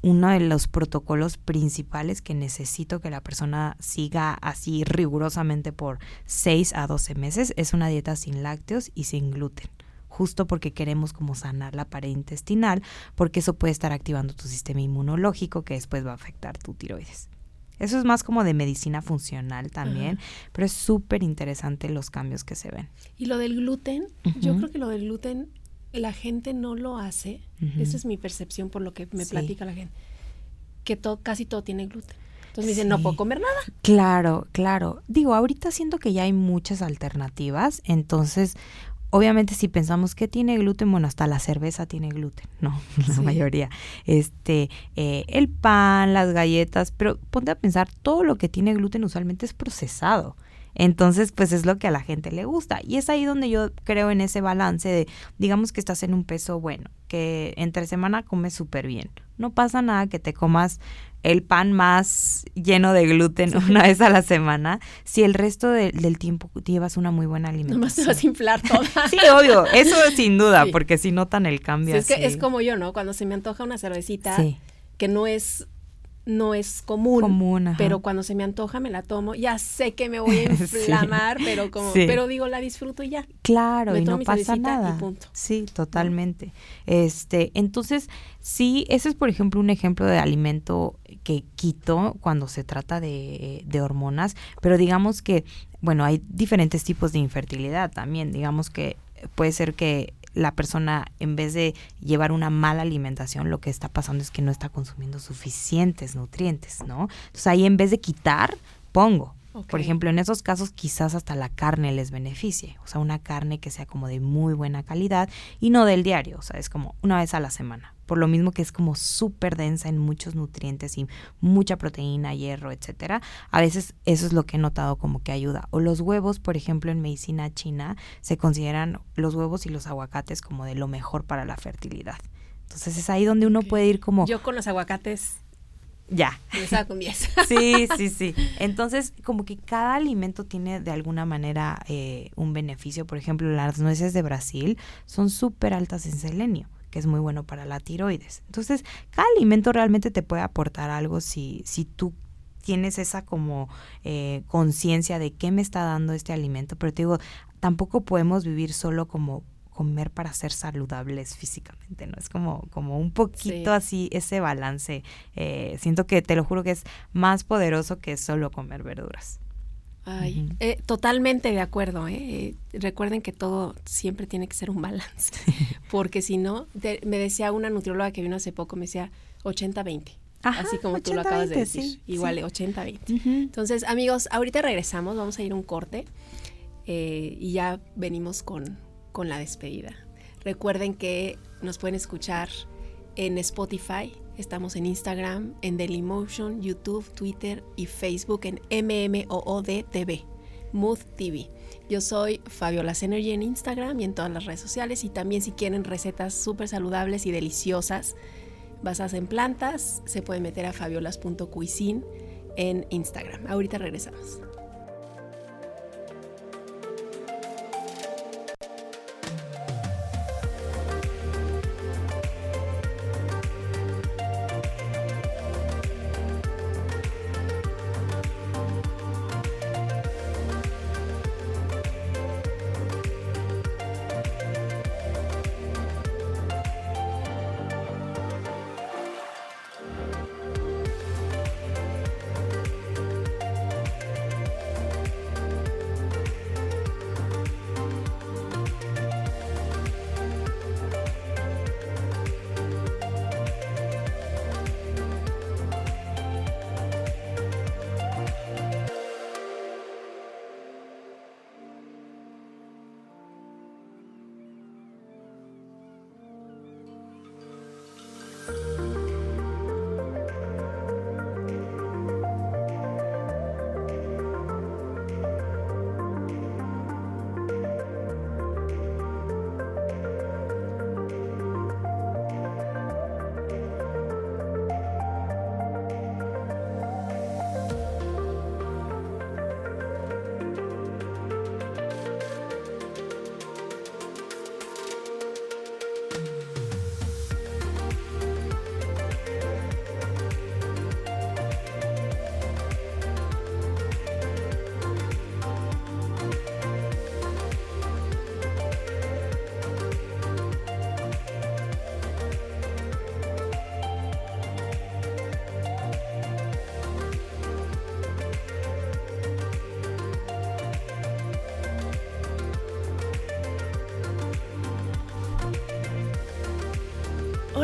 uno de los protocolos principales que necesito que la persona siga así rigurosamente por 6 a 12 meses es una dieta sin lácteos y sin gluten justo porque queremos como sanar la pared intestinal, porque eso puede estar activando tu sistema inmunológico que después va a afectar tu tiroides. Eso es más como de medicina funcional también, pero es súper interesante los cambios que se ven. Y lo del gluten, yo creo que lo del gluten la gente no lo hace. Esa es mi percepción por lo que me platica la gente. Que todo, casi todo tiene gluten. Entonces me dicen, no puedo comer nada. Claro, claro. Digo, ahorita siento que ya hay muchas alternativas. Entonces, obviamente si pensamos que tiene gluten, bueno, hasta la cerveza tiene gluten, ¿no? [LAUGHS] La mayoría. Este, eh, el pan, las galletas, pero ponte a pensar, todo lo que tiene gluten usualmente es procesado. Entonces, pues es lo que a la gente le gusta. Y es ahí donde yo creo en ese balance de, digamos que estás en un peso bueno, que entre semana comes súper bien. No pasa nada que te comas el pan más lleno de gluten una vez a la semana, si el resto del tiempo llevas una muy buena alimentación. Nomás te vas a inflar toda. [LAUGHS] sí, obvio, eso sin duda, porque si notan el cambio. es que es como yo, ¿no? Cuando se me antoja una cervecita que no es no es común, pero cuando se me antoja me la tomo. Ya sé que me voy a [LAUGHS] inflamar, pero como, pero digo la disfruto y ya. Claro, y no pasa nada. Sí, totalmente. Este, entonces sí, ese es por ejemplo un ejemplo de alimento que quito cuando se trata de, de hormonas, pero digamos que bueno, hay diferentes tipos de infertilidad también. Digamos que puede ser que la persona, en vez de llevar una mala alimentación, lo que está pasando es que no está consumiendo suficientes nutrientes, ¿no? Entonces ahí en vez de quitar, pongo. Por ejemplo, en esos casos quizás hasta la carne les beneficie, o sea, una carne que sea como de muy buena calidad y no del diario, o sea, es como una vez a la semana por lo mismo que es como súper densa en muchos nutrientes y mucha proteína, hierro, etcétera. A veces eso es lo que he notado como que ayuda. O los huevos, por ejemplo, en medicina china se consideran los huevos y los aguacates como de lo mejor para la fertilidad. Entonces es ahí donde uno puede ir como... Yo con los aguacates ya. con 10. [LAUGHS] Sí, sí, sí. Entonces, como que cada alimento tiene de alguna manera eh, un beneficio. Por ejemplo, las nueces de Brasil son súper altas en selenio que es muy bueno para la tiroides. Entonces, cada alimento realmente te puede aportar algo si, si tú tienes esa como eh, conciencia de qué me está dando este alimento, pero te digo, tampoco podemos vivir solo como comer para ser saludables físicamente, ¿no? Es como, como un poquito así ese balance. Eh, siento que te lo juro que es más poderoso que solo comer verduras. Ay, eh, totalmente de acuerdo. ¿eh? Recuerden que todo siempre tiene que ser un balance, [LAUGHS] porque si no, me decía una nutrióloga que vino hace poco, me decía 80-20. Así como tú lo acabas de decir. Igual, 80-20. Entonces, amigos, ahorita regresamos, vamos a ir un corte y ya venimos con, con la despedida. Recuerden que nos pueden escuchar en Spotify, Estamos en Instagram, en Dailymotion, YouTube, Twitter y Facebook en MMOOD TV, Mood TV. Yo soy Fabiola Energy en Instagram y en todas las redes sociales y también si quieren recetas súper saludables y deliciosas basadas en plantas, se pueden meter a fabiolas.cuisine en Instagram. Ahorita regresamos.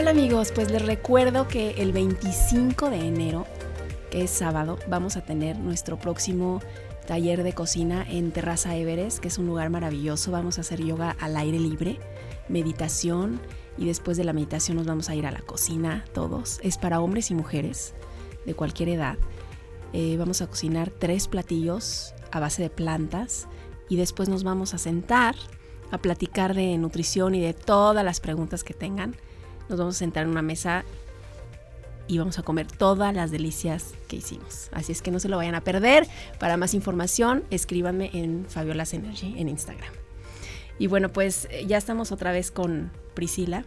Amigos, pues les recuerdo que el 25 de enero, que es sábado, vamos a tener nuestro próximo taller de cocina en Terraza Everest, que es un lugar maravilloso. Vamos a hacer yoga al aire libre, meditación y después de la meditación nos vamos a ir a la cocina todos. Es para hombres y mujeres de cualquier edad. Eh, vamos a cocinar tres platillos a base de plantas y después nos vamos a sentar a platicar de nutrición y de todas las preguntas que tengan nos vamos a sentar en una mesa y vamos a comer todas las delicias que hicimos. Así es que no se lo vayan a perder. Para más información, escríbanme en Fabiola's Energy en Instagram. Y bueno, pues eh, ya estamos otra vez con Priscila.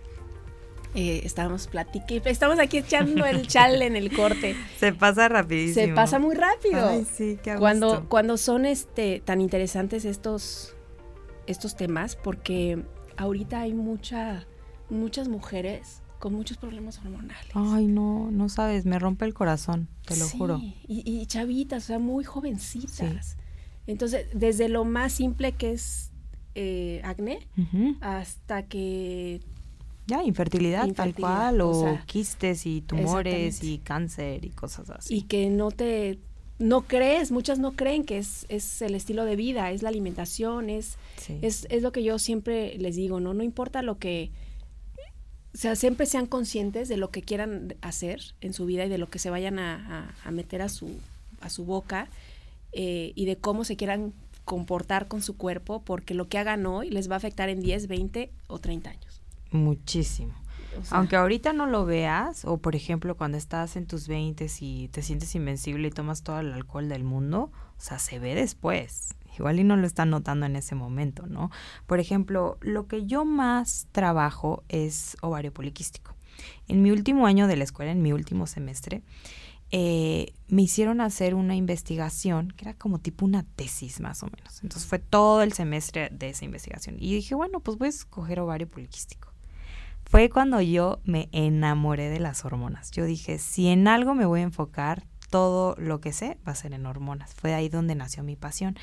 Eh, estábamos platicando, estamos aquí echando el [LAUGHS] chal en el corte. Se pasa rapidísimo. Se pasa muy rápido. Ay, sí, qué cuando, cuando son este tan interesantes estos, estos temas, porque ahorita hay mucha muchas mujeres con muchos problemas hormonales. Ay, no, no sabes, me rompe el corazón, te lo juro. Y, y chavitas, o sea, muy jovencitas. Entonces, desde lo más simple que es eh, acné hasta que... Ya, infertilidad, tal cual, o, quistes y tumores y cáncer y cosas así. Y que no te no crees, muchas no creen que es, es el estilo de vida, es la alimentación, es, es, es, lo que yo siempre les digo, ¿no? No importa lo que o sea, siempre sean conscientes de lo que quieran hacer en su vida y de lo que se vayan a, meter a su, a su boca eh, y de cómo se quieran comportar con su cuerpo, porque lo que hagan hoy les va a afectar en 10, 20 o 30 años. Muchísimo. Aunque ahorita no lo veas, o por ejemplo cuando estás en tus 20 y te sientes invencible y tomas todo el alcohol del mundo, o sea, se ve después igual y no lo están notando en ese momento, ¿no? Por ejemplo, lo que yo más trabajo es ovario poliquístico. En mi último año de la escuela, en mi último semestre, eh, me hicieron hacer una investigación que era como tipo una tesis más o menos. Entonces fue todo el semestre de esa investigación. Y dije, bueno, pues voy a escoger ovario poliquístico. Fue cuando yo me enamoré de las hormonas. Yo dije, si en algo me voy a enfocar, todo lo que sé va a ser en hormonas. Fue ahí donde nació mi pasión.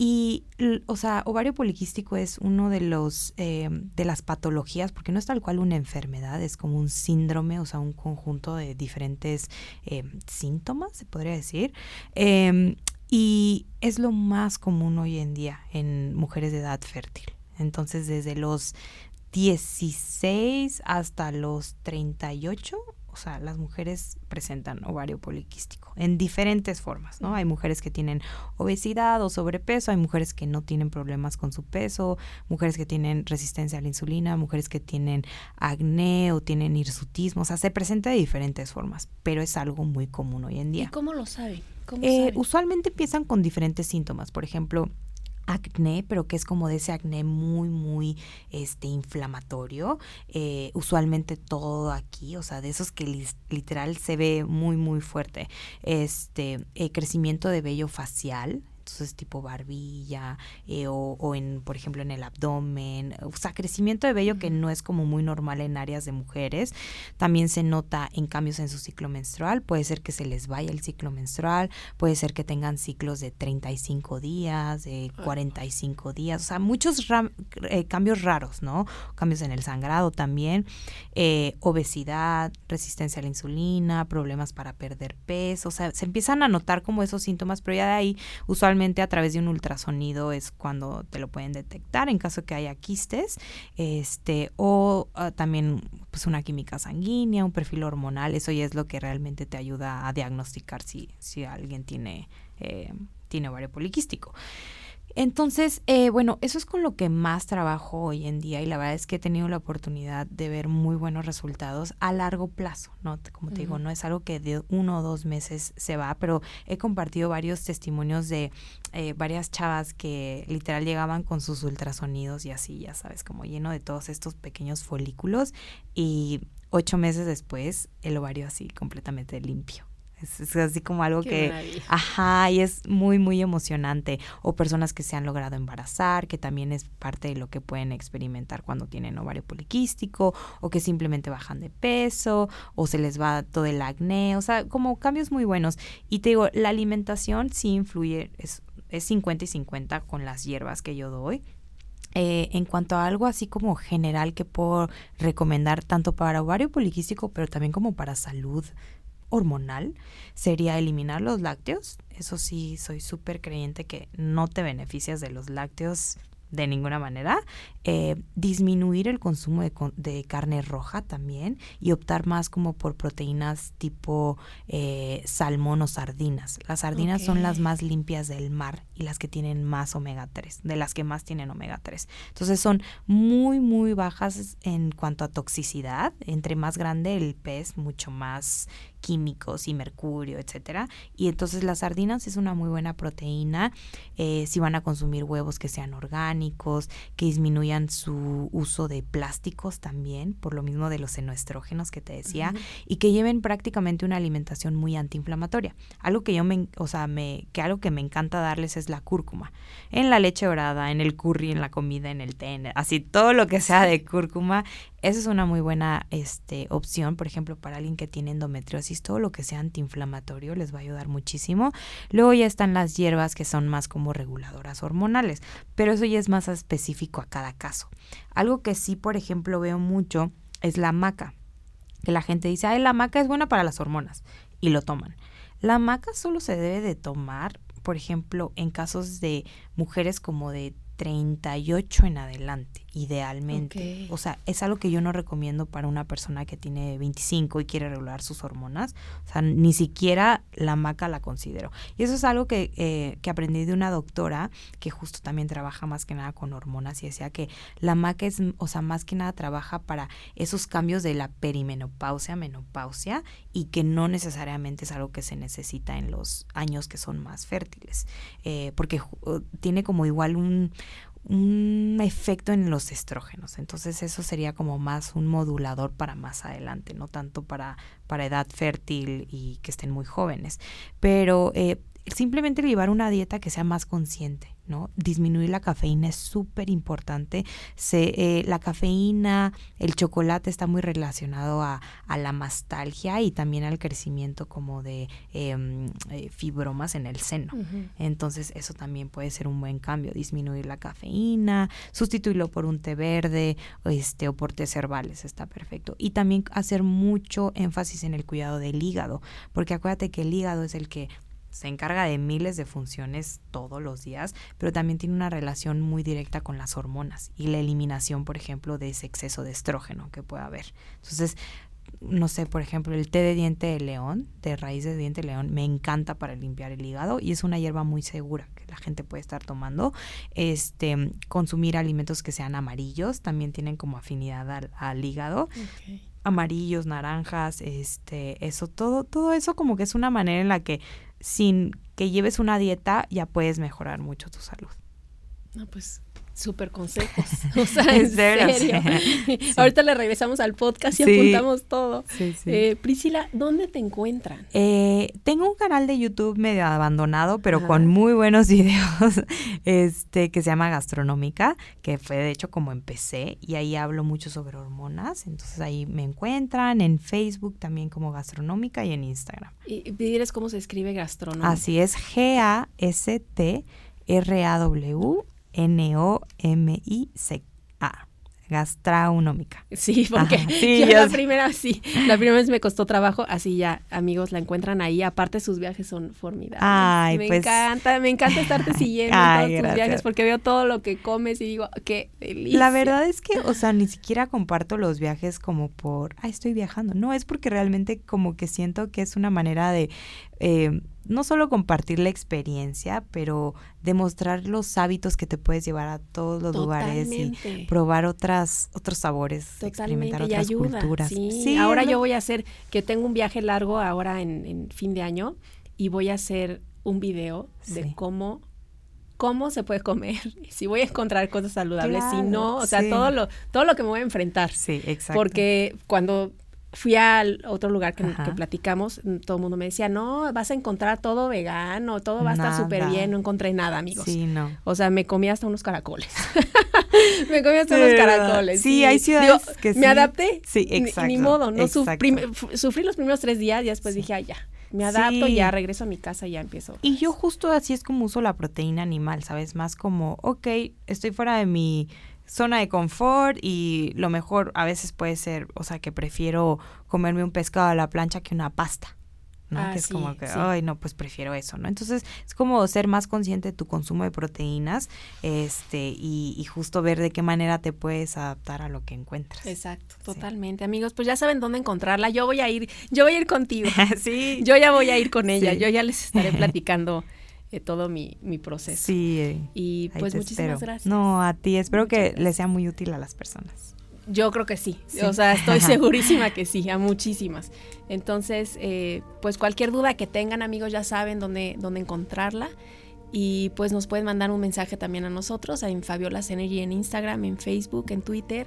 Y, o sea, ovario poliquístico es uno de los eh, de las patologías, porque no es tal cual una enfermedad, es como un síndrome, o sea, un conjunto de diferentes eh, síntomas, se podría decir. Em, y es lo más común hoy en día en mujeres de edad fértil. Entonces, desde los 16 hasta los 38 o sea, las mujeres presentan ovario poliquístico en diferentes formas, ¿no? Hay mujeres que tienen obesidad o sobrepeso, hay mujeres que no tienen problemas con su peso, mujeres que tienen resistencia a la insulina, mujeres que tienen acné o tienen hirsutismo, o sea, se presenta de diferentes formas, pero es algo muy común hoy en día. ¿Y cómo lo saben? Eh, usualmente empiezan con diferentes síntomas, por ejemplo, acné, pero que es como de ese acné muy, muy este, inflamatorio. Eh, usualmente todo aquí, o sea, de esos que literal se ve muy, muy fuerte. Este, eh, crecimiento de vello facial, entonces tipo barbilla eh, o, en, por ejemplo, en el abdomen, o sea, crecimiento de vello que no es como muy normal en áreas de mujeres. También se nota en cambios en su ciclo menstrual, puede ser que se les vaya el ciclo menstrual, puede ser que tengan ciclos de 35 días, de 45 días, o sea, muchos eh, cambios raros, ¿no? Cambios en el sangrado también, eh, obesidad, resistencia a la insulina, problemas para perder peso, o sea, se empiezan a notar como esos síntomas, pero ya de ahí usualmente a través de un ultrasonido es cuando te lo pueden detectar en caso que haya quistes, este, o ah, también pues una química sanguínea, un perfil hormonal, eso ya es lo que realmente te ayuda a diagnosticar si, si alguien tiene, eh, tiene ovario poliquístico. Entonces, eh, bueno, eso es con lo que más trabajo hoy en día y la verdad es que he tenido la oportunidad de ver muy buenos resultados a largo plazo, ¿no? Como te digo, no es algo que de uno o dos meses se va, pero he compartido varios testimonios de eh, varias chavas que literal llegaban con sus ultrasonidos y así, ya sabes, como lleno de todos estos pequeños folículos y ocho meses después el ovario así completamente limpio. Es, así como algo que, ajá, y es muy, muy emocionante. O personas que se han logrado embarazar, que también es parte de lo que pueden experimentar cuando tienen ovario poliquístico, o que simplemente bajan de peso, o se les va todo el acné, o sea, como cambios muy buenos. Y te digo, la alimentación sí influye, es, es 50 y 50 con las hierbas que yo doy eh, en cuanto a algo así como general que puedo recomendar tanto para ovario poliquístico, pero también como para salud hormonal, sería eliminar los lácteos. Eso sí, soy súper creyente que no te beneficias de los lácteos de ninguna manera, eh, disminuir el consumo de, carne roja también y optar más como por proteínas tipo eh, salmón o sardinas. Las sardinas son las más limpias del mar y las que tienen más omega 3, de las que más tienen omega 3. Entonces son muy, muy bajas en cuanto a toxicidad. Entre más grande el pez, mucho más químicos y mercurio, etcétera. Y entonces las sardinas es una muy buena proteína. Eh, si van a consumir huevos que sean orgánicos, que disminuyan su uso de plásticos también, por lo mismo de los senoestrógenos que te decía, y que lleven prácticamente una alimentación muy antiinflamatoria. Algo que yo me, o sea, me, que algo que me encanta darles es la cúrcuma. En la leche dorada, en el curry, en la comida, en el té, así todo lo que sea de cúrcuma esa es una muy buena este, opción, por ejemplo, para alguien que tiene endometriosis, todo lo que sea antiinflamatorio les va a ayudar muchísimo. Luego ya están las hierbas que son más como reguladoras hormonales, pero eso ya es más específico a cada caso. Algo que sí, por ejemplo, veo mucho es la maca, que la gente dice, ay, la maca es buena para las hormonas, y lo toman. La maca solo se debe de tomar, por ejemplo, en casos de mujeres como de 38 en adelante, idealmente. O sea, es algo que yo no recomiendo para una persona que tiene 25 y quiere regular sus hormonas. O sea, ni siquiera la maca la considero. Y eso es algo que, eh, que aprendí de una doctora que justo también trabaja más que nada con hormonas y decía que la maca es, o sea, más que nada trabaja para esos cambios de la perimenopausia, menopausia y que no necesariamente es algo que se necesita en los años que son más fértiles. Eh, porque tiene como igual un un efecto en los estrógenos. Entonces eso sería como más un modulador para más adelante, no tanto para, para edad fértil y que estén muy jóvenes. Pero eh, simplemente llevar una dieta que sea más consciente. ¿no? Disminuir la cafeína es súper importante. Eh, la cafeína, el chocolate está muy relacionado a, la mastalgia y también al crecimiento como de em, eh, fibromas en el seno. Entonces eso también puede ser un buen cambio, disminuir la cafeína, sustituirlo por un té verde este, o por té herbales, está perfecto. Y también hacer mucho énfasis en el cuidado del hígado, porque acuérdate que el hígado es el que se encarga de miles de funciones todos los días, pero también tiene una relación muy directa con las hormonas y la eliminación, por ejemplo, de ese exceso de estrógeno que puede haber. Entonces, no sé, por ejemplo, el té de diente de león, de raíz de diente de león, me encanta para limpiar el hígado y es una hierba muy segura que la gente puede estar tomando. Este, consumir alimentos que sean amarillos también tienen como afinidad al, hígado. Amarillos, naranjas, este, eso, todo, todo eso como que es una manera en la que sin que lleves una dieta ya puedes mejorar mucho tu salud. No, pues súper consejos. [LAUGHS] O sea, en serio. [LAUGHS] [LAUGHS] Ahorita le regresamos al podcast y apuntamos todo. Eh, Priscila, ¿dónde te encuentran? Eh, tengo un canal de YouTube medio abandonado, pero con muy buenos videos, este, que se llama Gastronómica, que fue de hecho como empecé, y ahí hablo mucho sobre hormonas. Entonces ahí me encuentran, en Facebook también como Gastronómica y en Instagram. ¿Y diles cómo se escribe gastronómica? Así es, G-A-S-T-R-A-W N-O-M-I-C-A. Gastronómica. Sí, porque sí, la primera, sí, la primera vez me costó trabajo, así ya, amigos, la encuentran ahí, aparte sus viajes son formidables. Ay, me pues. encanta, me encanta estarte [LAUGHS] siguiendo en todos tus viajes porque veo todo lo que comes y digo, qué delicia. La verdad es que, o sea, ni siquiera comparto los viajes como por, ah, estoy viajando, no, es porque realmente como que siento que es una manera de... Eh, no solo compartir la experiencia, pero demostrar los hábitos que te puedes llevar a todos los lugares y probar otras otros sabores, experimentar otras culturas. Sí. ahora yo voy a hacer que tengo un viaje largo ahora en, fin de año y voy a hacer un video de cómo cómo se puede comer, [LAUGHS] si voy a encontrar cosas saludables, si no, o sea, todo lo todo lo que me voy a enfrentar. Sí, exacto. Porque cuando fui al otro lugar que, platicamos, mm, todo el mundo me decía, no, vas a encontrar todo vegano, todo va a estar súper bien, no encontré nada, amigos. Sí, no. O sea, me comí hasta unos caracoles. [LAUGHS] me comí hasta unos caracoles. Sí, hay ciudades que sí. Me adapté. Sí, exacto. Ni, modo, no sufrí los primeros tres días y después dije, ay, ya. Me adapto, y ya regreso a mi casa y ya empiezo. Y yo justo así es como uso la proteína animal, ¿sabes? Más como, ok, estoy fuera de mi zona de confort y lo mejor a veces puede ser, o sea, que prefiero comerme un pescado a la plancha que una pasta. ¿no? Ah, que es sí, como que, sí. ay, no, pues prefiero eso, ¿no? Entonces, es como ser más consciente de tu consumo de proteínas, este, y, y justo ver de qué manera te puedes adaptar a lo que encuentras. Exacto, totalmente. Amigos, pues ya saben dónde encontrarla. Yo voy a ir, yo voy a ir contigo. [LAUGHS] sí. Yo ya voy a ir con ella. Yo ya les estaré platicando eh, todo mi, mi proceso. Sí. eh, Y pues muchísimas espero. gracias. No, a ti. Espero Muchas que gracias. les sea muy útil a las personas. Yo creo que sí. Sí. O sea, estoy [LAUGHS] segurísima que sí, a muchísimas. Entonces, eh, pues cualquier duda que tengan, amigos, ya saben dónde, dónde encontrarla. Y pues nos pueden mandar un mensaje también a nosotros, en Fabiolas Energy en Instagram, en Facebook, en Twitter.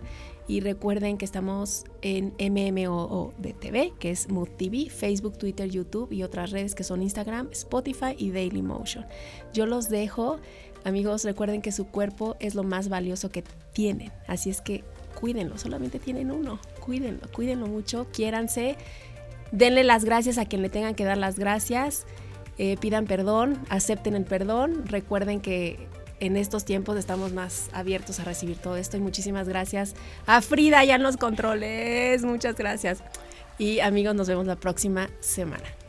Y recuerden que estamos en de TV, que es Mood TV, Facebook, Twitter, YouTube y otras redes que son Instagram, Spotify y Dailymotion. Yo los dejo. Amigos, recuerden que su cuerpo es lo más valioso que tienen. Así es que cuídenlo, solamente tienen uno. Cuídenlo, cuídenlo mucho, quiéranse. Denle las gracias a quien le tengan que dar las gracias. eh, pidan perdón, acepten el perdón. Recuerden que en estos tiempos estamos más abiertos a recibir todo esto. Y muchísimas gracias a Frida ya en los controles. Muchas gracias. Y amigos, nos vemos la próxima semana.